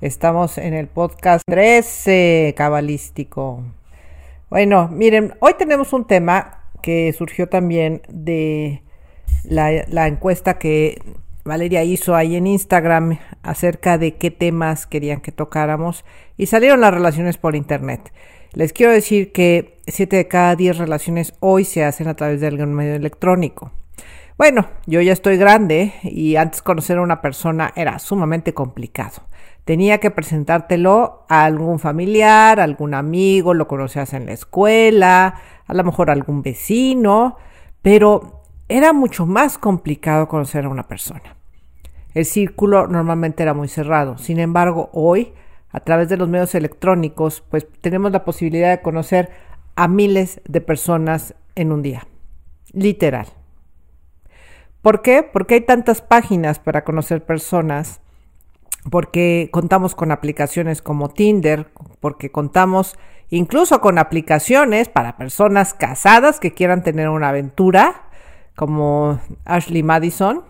Estamos en el podcast 13 cabalístico. Bueno, miren, hoy tenemos un tema que surgió también de la, encuesta que Valeria hizo ahí en Instagram acerca de qué temas querían que tocáramos y salieron las relaciones por Internet. Les quiero decir que 7 de cada 10 relaciones hoy se hacen a través de algún medio electrónico. Bueno, yo ya estoy grande y antes conocer a una persona era sumamente complicado. Tenía que presentártelo a algún familiar, algún amigo, lo conocías en la escuela, a lo mejor algún vecino, pero era mucho más complicado conocer a una persona. El círculo normalmente era muy cerrado. Sin embargo, hoy, a través de los medios electrónicos, pues tenemos la posibilidad de conocer a miles de personas en un día. Literal. ¿Por qué? Porque hay tantas páginas para conocer personas, porque contamos con aplicaciones como Tinder, porque contamos incluso con aplicaciones para personas casadas que quieran tener una aventura, como Ashley Madison,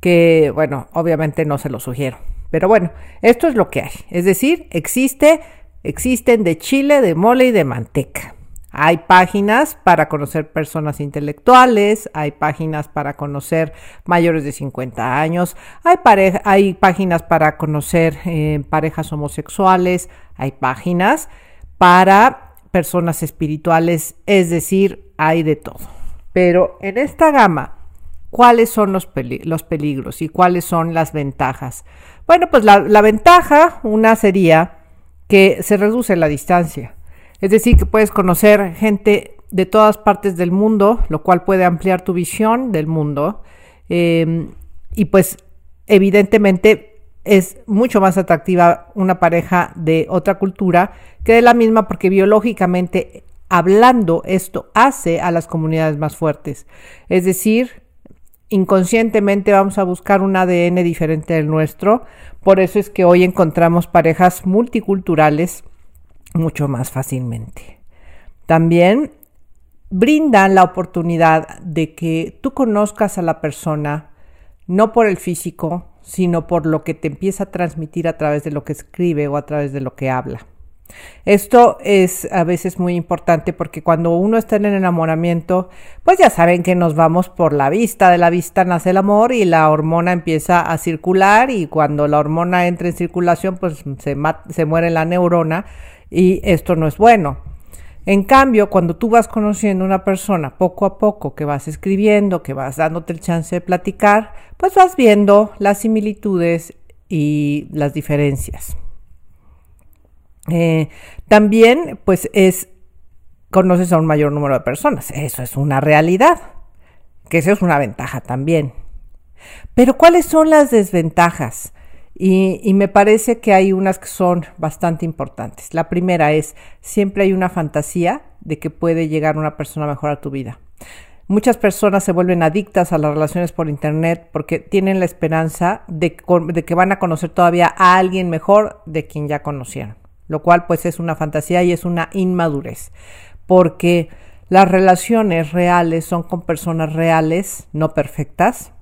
que bueno, obviamente no se lo sugiero. Pero bueno, esto es lo que hay. Es decir, existe, existen de chile, de mole y de manteca. Hay páginas para conocer personas intelectuales, hay páginas para conocer mayores de 50 años, hay, hay páginas para conocer eh, parejas homosexuales, hay páginas para personas espirituales, es decir, hay de todo. Pero en esta gama, ¿cuáles son los, peligros y cuáles son las ventajas? Bueno, pues la, la ventaja, una sería que se reduce la distancia. Es decir, que puedes conocer gente de todas partes del mundo, lo cual puede ampliar tu visión del mundo. Em, y pues evidentemente es mucho más atractiva una pareja de otra cultura que de la misma porque biológicamente hablando esto hace a las comunidades más fuertes. Es decir, inconscientemente vamos a buscar un ADN diferente del nuestro. Por eso es que hoy encontramos parejas multiculturales mucho más fácilmente. También brindan la oportunidad de que tú conozcas a la persona no por el físico, sino por lo que te empieza a transmitir a través de lo que escribe o a través de lo que habla. Esto es a veces muy importante porque cuando uno está en el enamoramiento, pues ya saben que nos vamos por la vista, de la vista nace el amor y la hormona empieza a circular y cuando la hormona entra en circulación, pues se, muere la neurona y esto no es bueno. En cambio, cuando tú vas conociendo a una persona poco a poco, que vas escribiendo, que vas dándote el chance de platicar, pues vas viendo las similitudes y las diferencias. Eh, también, pues es, conoces a un mayor número de personas. Eso es una realidad, que eso es una ventaja también. Pero ¿cuáles son las desventajas? Y, me parece que hay unas que son bastante importantes. La primera es, siempre hay una fantasía de que puede llegar una persona mejor a tu vida. Muchas personas se vuelven adictas a las relaciones por Internet porque tienen la esperanza de, de, que van a conocer todavía a alguien mejor de quien ya conocieron, lo cual pues es una fantasía y es una inmadurez, porque las relaciones reales son con personas reales, no perfectas,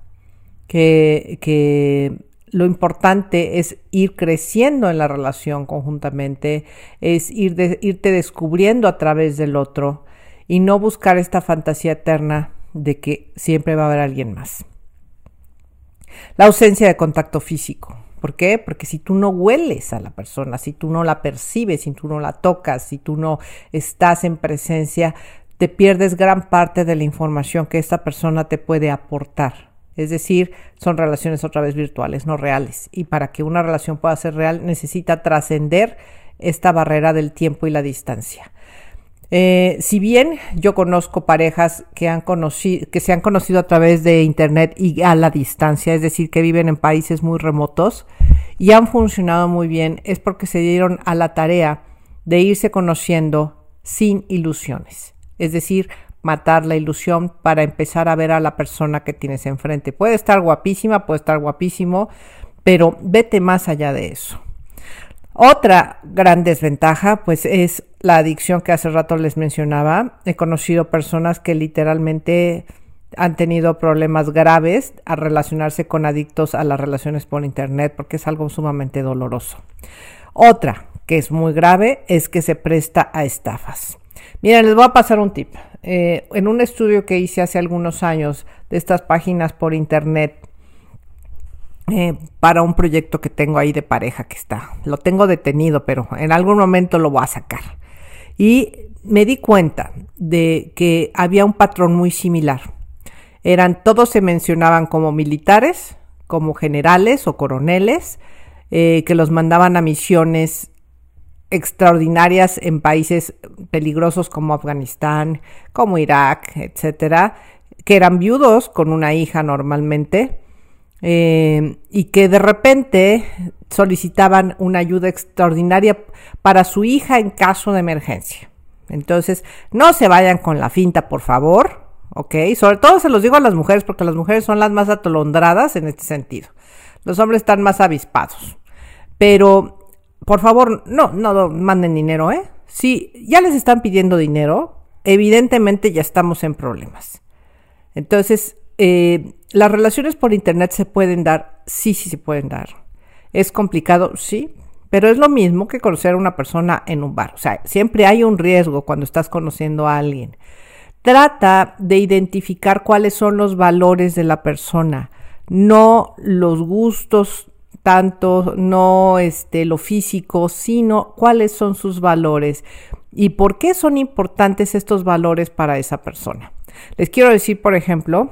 que, que lo importante es ir creciendo en la relación conjuntamente, es ir irte descubriendo a través del otro y no buscar esta fantasía eterna de que siempre va a haber alguien más. La ausencia de contacto físico. ¿Por qué? Porque si tú no hueles a la persona, si tú no la percibes, si tú no la tocas, si tú no estás en presencia, te pierdes gran parte de la información que esta persona te puede aportar. Es decir, son relaciones otra vez virtuales, no reales. Y para que una relación pueda ser real necesita trascender esta barrera del tiempo y la distancia. Eh, si bien yo conozco parejas que, han que se han conocido a través de Internet y a la distancia, es decir, que viven en países muy remotos y han funcionado muy bien, es porque se dieron a la tarea de irse conociendo sin ilusiones. Es decir, matar la ilusión para empezar a ver a la persona que tienes enfrente. Puede estar guapísima, puede estar guapísimo, pero vete más allá de eso. Otra gran desventaja, pues, es la adicción que hace rato les mencionaba. He conocido personas que literalmente han tenido problemas graves a relacionarse con adictos a las relaciones por Internet porque es algo sumamente doloroso. Otra que es muy grave es que se presta a estafas. Miren, les voy a pasar un tip. Eh, en un estudio que hice hace algunos años de estas páginas por Internet, eh, para un proyecto que tengo ahí de pareja que está. Lo tengo detenido, pero en algún momento lo voy a sacar. Y me di cuenta de que había un patrón muy similar eran, todos se mencionaban como militares, como generales o coroneles, eh, que los mandaban a misiones extraordinarias en países peligrosos como Afganistán, como Irak, etcétera, que eran viudos con una hija normalmente, eh, y que de repente solicitaban una ayuda extraordinaria para su hija en caso de emergencia. Entonces, no se vayan con la finta, por favor. ¿ok? Sobre todo se los digo a las mujeres porque las mujeres son las más atolondradas en este sentido. Los hombres están más avispados. Pero, por favor, no, no manden dinero, ¿eh? Si ya les están pidiendo dinero, evidentemente ya estamos en problemas. Entonces, eh, las relaciones por Internet se pueden dar, sí, sí se pueden dar. Es complicado, sí, pero es lo mismo que conocer a una persona en un bar. O sea, siempre hay un riesgo cuando estás conociendo a alguien. Trata de identificar cuáles son los valores de la persona, no los gustos tanto, no este, lo físico, sino cuáles son sus valores y por qué son importantes estos valores para esa persona. Les quiero decir, por ejemplo,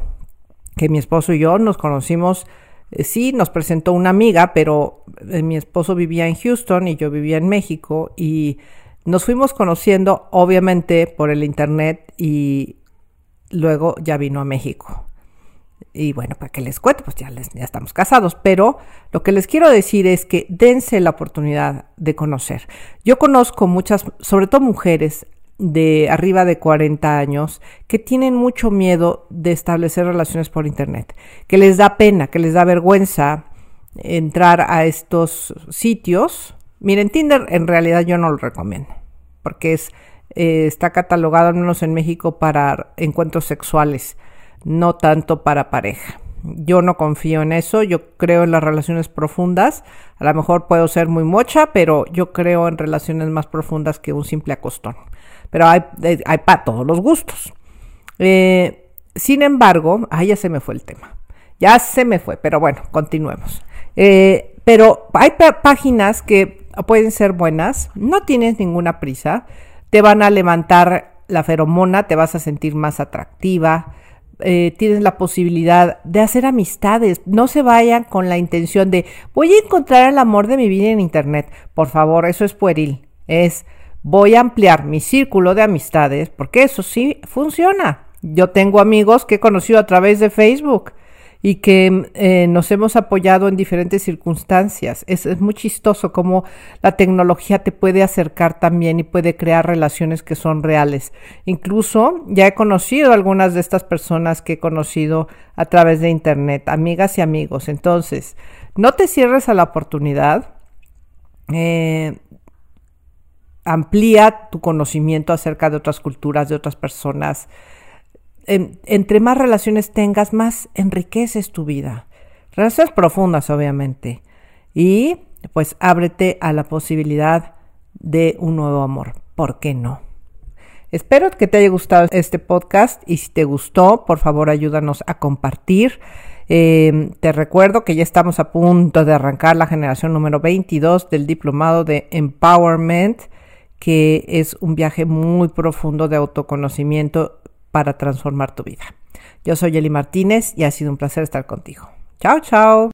que mi esposo y yo nos conocimos, eh, sí, nos presentó una amiga, pero eh, mi esposo vivía en Houston y yo vivía en México y nos fuimos conociendo obviamente por el internet y luego ya vino a México. Y bueno, para que les cuente, pues ya, ya estamos casados. Pero lo que les quiero decir es que dense la oportunidad de conocer. Yo conozco muchas, sobre todo mujeres de arriba de 40 años, que tienen mucho miedo de establecer relaciones por Internet, que les da pena, que les da vergüenza entrar a estos sitios Miren, Tinder en realidad yo no lo recomiendo, porque es, eh, está catalogado al menos en México para encuentros sexuales, no tanto para pareja. Yo no confío en eso, yo creo en las relaciones profundas. A lo mejor puedo ser muy mocha, pero yo creo en relaciones más profundas que un simple acostón. Pero hay, hay para todos los gustos. Eh, sin embargo, ahí ya se me fue el tema. Ya se me fue, pero bueno, continuemos. Eh, pero hay páginas que pueden ser buenas, no tienes ninguna prisa, te van a levantar la feromona, te vas a sentir más atractiva, eh, tienes la posibilidad de hacer amistades. No se vayan con la intención de voy a encontrar el amor de mi vida en Internet. Por favor, eso es pueril. Es voy a ampliar mi círculo de amistades porque eso sí funciona. Yo tengo amigos que he conocido a través de Facebook y que eh, nos hemos apoyado en diferentes circunstancias. Es, muy chistoso cómo la tecnología te puede acercar también y puede crear relaciones que son reales. Incluso ya he conocido algunas de estas personas que he conocido a través de Internet, amigas y amigos. Entonces, no te cierres a la oportunidad. Eh, amplía tu conocimiento acerca de otras culturas, de otras personas entre más relaciones tengas, más enriqueces tu vida. Relaciones profundas, obviamente. Y pues ábrete a la posibilidad de un nuevo amor. ¿Por qué no? Espero que te haya gustado este podcast y si te gustó, por favor ayúdanos a compartir. Em, te recuerdo que ya estamos a punto de arrancar la generación número 22 del diplomado de Empowerment, que es un viaje muy profundo de autoconocimiento para transformar tu vida. Yo soy Eli Martínez y ha sido un placer estar contigo. Chao, chao.